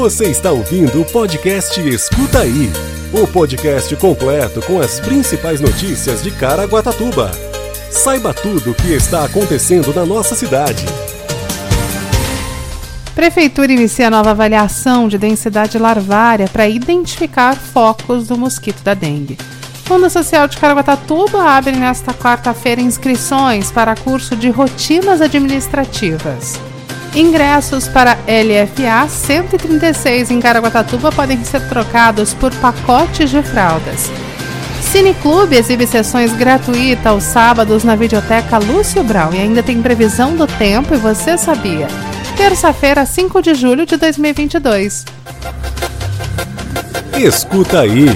Você está ouvindo o podcast Escuta Aí o podcast completo com as principais notícias de Caraguatatuba. Saiba tudo o que está acontecendo na nossa cidade. Prefeitura inicia nova avaliação de densidade larvária para identificar focos do mosquito da dengue. Fundo Social de Caraguatatuba abre nesta quarta-feira inscrições para curso de rotinas administrativas. Ingressos para LFA 136 em Caraguatatuba podem ser trocados por pacotes de fraldas. Cineclube exibe sessões gratuitas aos sábados na videoteca Lúcio Brau e ainda tem previsão do tempo e você sabia? Terça-feira, 5 de julho de 2022. Escuta aí.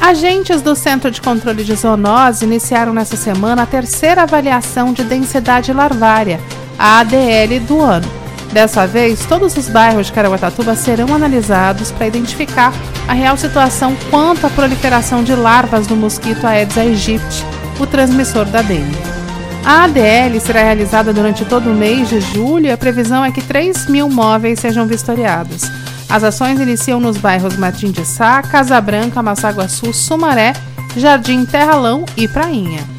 Agentes do Centro de Controle de Zoonose iniciaram nesta semana a terceira avaliação de densidade larvária a ADL do ano. Dessa vez, todos os bairros de Caraguatatuba serão analisados para identificar a real situação quanto à proliferação de larvas do mosquito Aedes aegypti, o transmissor da dengue. A ADL será realizada durante todo o mês de julho e a previsão é que 3 mil móveis sejam vistoriados. As ações iniciam nos bairros Martim de Sá, Casa Branca, Massaguaçu, Sumaré, Jardim Terralão e Prainha.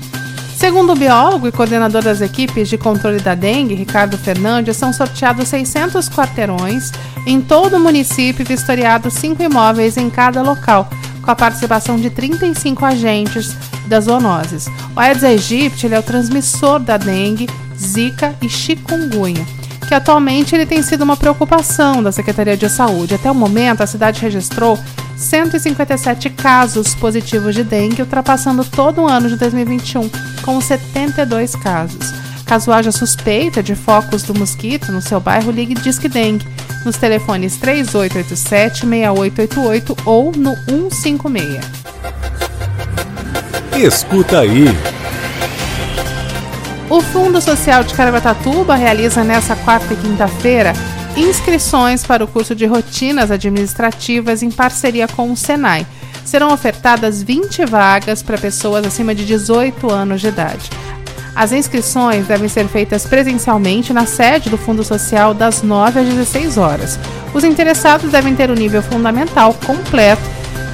Segundo o biólogo e coordenador das equipes de controle da dengue, Ricardo Fernandes, são sorteados 600 quarteirões em todo o município e vistoriados 5 imóveis em cada local, com a participação de 35 agentes das zoonoses. O Aedes aegypti é o transmissor da dengue, zika e chikungunya que atualmente ele tem sido uma preocupação da Secretaria de Saúde. Até o momento, a cidade registrou 157 casos positivos de dengue, ultrapassando todo o ano de 2021 com 72 casos. Caso haja suspeita de focos do mosquito no seu bairro, ligue Disque Dengue nos telefones 3887-6888 ou no 156. Escuta aí. O Fundo Social de Caraguatatuba realiza nesta quarta e quinta-feira inscrições para o curso de rotinas administrativas em parceria com o Senai serão ofertadas 20 vagas para pessoas acima de 18 anos de idade. As inscrições devem ser feitas presencialmente na sede do Fundo Social das 9 às 16 horas. Os interessados devem ter o nível fundamental completo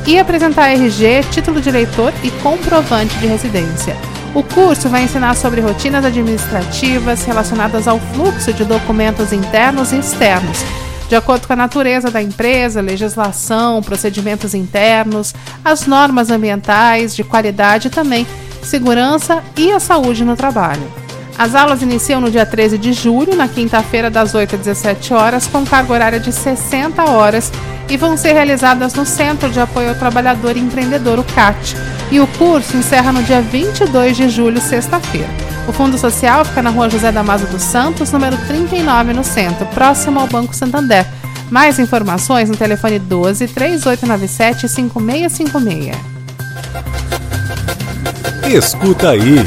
e apresentar RG, título de eleitor e comprovante de residência. O curso vai ensinar sobre rotinas administrativas relacionadas ao fluxo de documentos internos e externos, de acordo com a natureza da empresa, legislação, procedimentos internos, as normas ambientais, de qualidade também segurança e a saúde no trabalho. As aulas iniciam no dia 13 de julho, na quinta-feira, das 8 às 17 horas, com carga horária de 60 horas e vão ser realizadas no Centro de Apoio ao Trabalhador e Empreendedor, o CAT. E o curso encerra no dia 22 de julho, sexta-feira. O Fundo Social fica na rua José Damaso dos Santos, número 39, no centro, próximo ao Banco Santander. Mais informações no telefone 12 3897 5656. Escuta aí.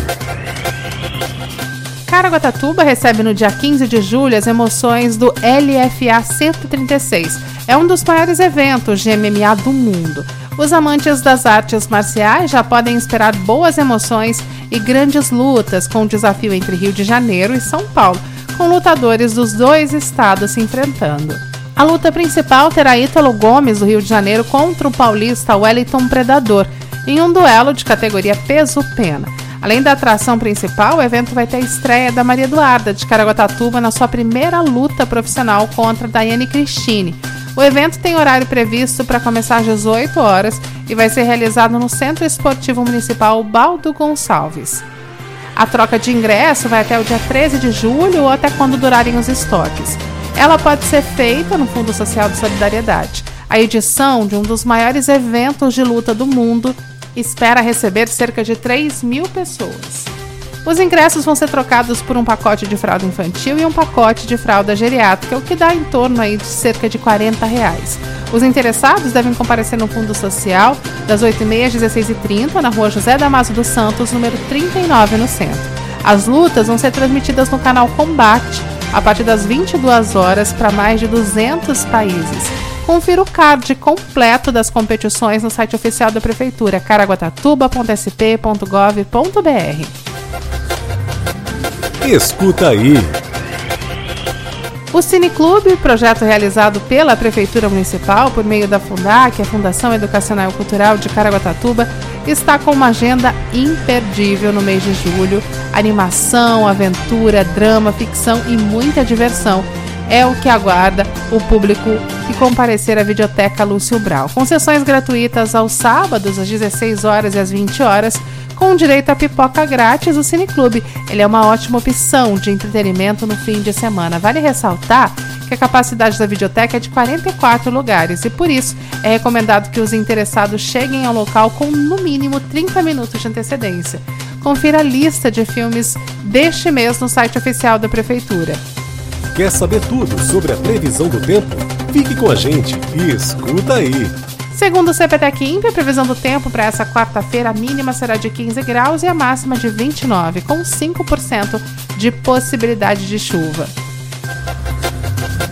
Caraguatatuba recebe no dia 15 de julho as emoções do LFA 136. É um dos maiores eventos de MMA do mundo. Os amantes das artes marciais já podem esperar boas emoções e grandes lutas com o desafio entre Rio de Janeiro e São Paulo, com lutadores dos dois estados se enfrentando. A luta principal terá Ítalo Gomes, do Rio de Janeiro, contra o paulista Wellington Predador, em um duelo de categoria peso-pena. Além da atração principal, o evento vai ter a estreia da Maria Eduarda, de Caraguatatuba, na sua primeira luta profissional contra Daiane Cristine. O evento tem horário previsto para começar às 18 horas e vai ser realizado no Centro Esportivo Municipal Baldo Gonçalves. A troca de ingresso vai até o dia 13 de julho ou até quando durarem os estoques. Ela pode ser feita no Fundo Social de Solidariedade. A edição de um dos maiores eventos de luta do mundo espera receber cerca de 3 mil pessoas. Os ingressos vão ser trocados por um pacote de fralda infantil e um pacote de fralda geriátrica, o que dá em torno aí de cerca de 40 reais. Os interessados devem comparecer no Fundo Social das 8h30 às 16h30 na rua José Damaso dos Santos, número 39, no centro. As lutas vão ser transmitidas no canal Combate a partir das 22 horas para mais de 200 países. Confira o card completo das competições no site oficial da Prefeitura, caraguatatuba.sp.gov.br. Escuta aí. O Cineclube, projeto realizado pela Prefeitura Municipal por meio da Fundac, a Fundação Educacional e Cultural de Caraguatatuba, está com uma agenda imperdível no mês de julho. Animação, aventura, drama, ficção e muita diversão é o que aguarda o público que comparecer à Videoteca Lúcio Brau. Com sessões gratuitas aos sábados, às 16 horas e às 20 horas, com direito a pipoca grátis, o Cineclube. Ele é uma ótima opção de entretenimento no fim de semana. Vale ressaltar que a capacidade da videoteca é de 44 lugares e por isso é recomendado que os interessados cheguem ao local com no mínimo 30 minutos de antecedência. Confira a lista de filmes deste mês no site oficial da Prefeitura. Quer saber tudo sobre a previsão do tempo? Fique com a gente e escuta aí! Segundo o CPTEC a previsão do tempo para essa quarta-feira, a mínima será de 15 graus e a máxima de 29, com 5% de possibilidade de chuva.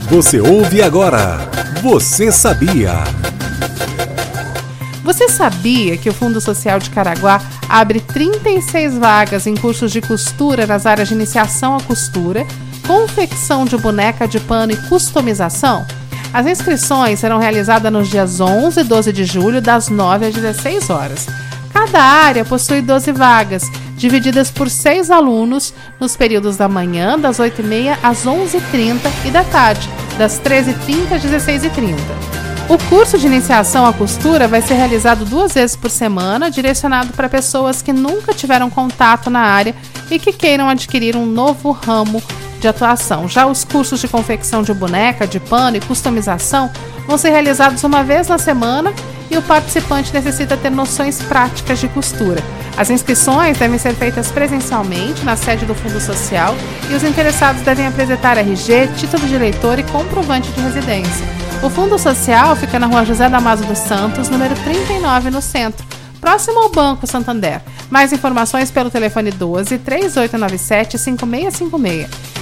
Você ouve agora. Você sabia? Você sabia que o Fundo Social de Caraguá abre 36 vagas em cursos de costura nas áreas de iniciação à costura, confecção de boneca de pano e customização? As inscrições serão realizadas nos dias 11 e 12 de julho, das 9 às 16 horas. Cada área possui 12 vagas, divididas por seis alunos nos períodos da manhã, das 8h30 às 11h30 e da tarde, das 13h30 às 16h30. O curso de iniciação à costura vai ser realizado duas vezes por semana, direcionado para pessoas que nunca tiveram contato na área e que queiram adquirir um novo ramo de atuação. Já os cursos de confecção de boneca, de pano e customização vão ser realizados uma vez na semana e o participante necessita ter noções práticas de costura. As inscrições devem ser feitas presencialmente na sede do Fundo Social e os interessados devem apresentar RG, título de eleitor e comprovante de residência. O Fundo Social fica na rua José Damaso dos Santos, número 39, no centro, próximo ao Banco Santander. Mais informações pelo telefone 12 3897 5656.